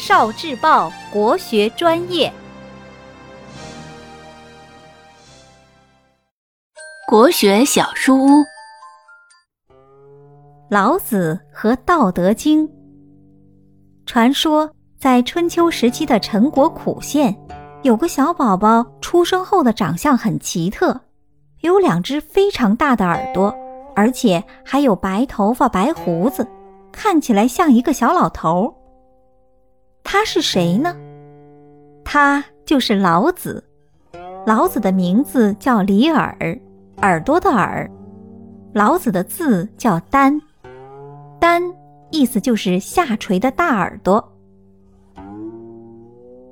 少智报国学专业，国学小书屋，《老子和《道德经》。传说在春秋时期的陈国苦县，有个小宝宝出生后的长相很奇特，有两只非常大的耳朵，而且还有白头发、白胡子，看起来像一个小老头儿。他是谁呢？他就是老子。老子的名字叫李耳，耳朵的耳。老子的字叫丹，丹意思就是下垂的大耳朵。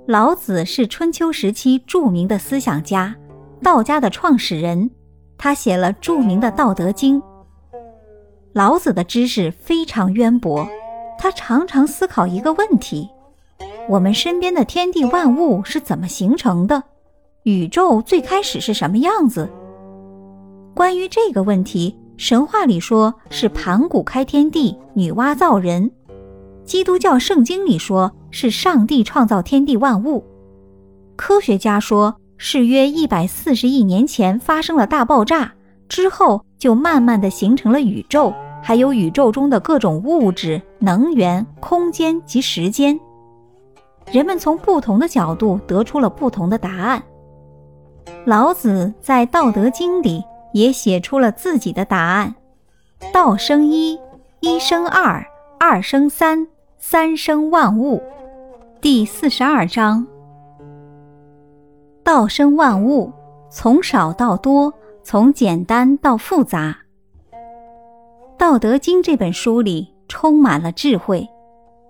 老子是春秋时期著名的思想家，道家的创始人。他写了著名的《道德经》。老子的知识非常渊博，他常常思考一个问题。我们身边的天地万物是怎么形成的？宇宙最开始是什么样子？关于这个问题，神话里说是盘古开天地，女娲造人；基督教圣经里说是上帝创造天地万物；科学家说是约一百四十亿年前发生了大爆炸，之后就慢慢的形成了宇宙，还有宇宙中的各种物质、能源、空间及时间。人们从不同的角度得出了不同的答案。老子在《道德经》里也写出了自己的答案：“道生一，一生二，二生三，三生万物。”第四十二章：“道生万物，从少到多，从简单到复杂。”《道德经》这本书里充满了智慧，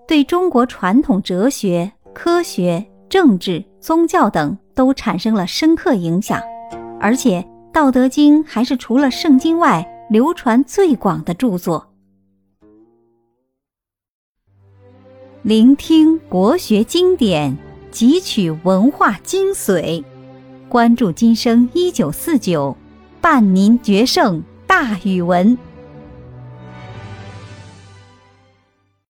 对中国传统哲学。科学、政治、宗教等都产生了深刻影响，而且《道德经》还是除了圣经外流传最广的著作。聆听国学经典，汲取文化精髓，关注今生一九四九，伴您决胜大语文。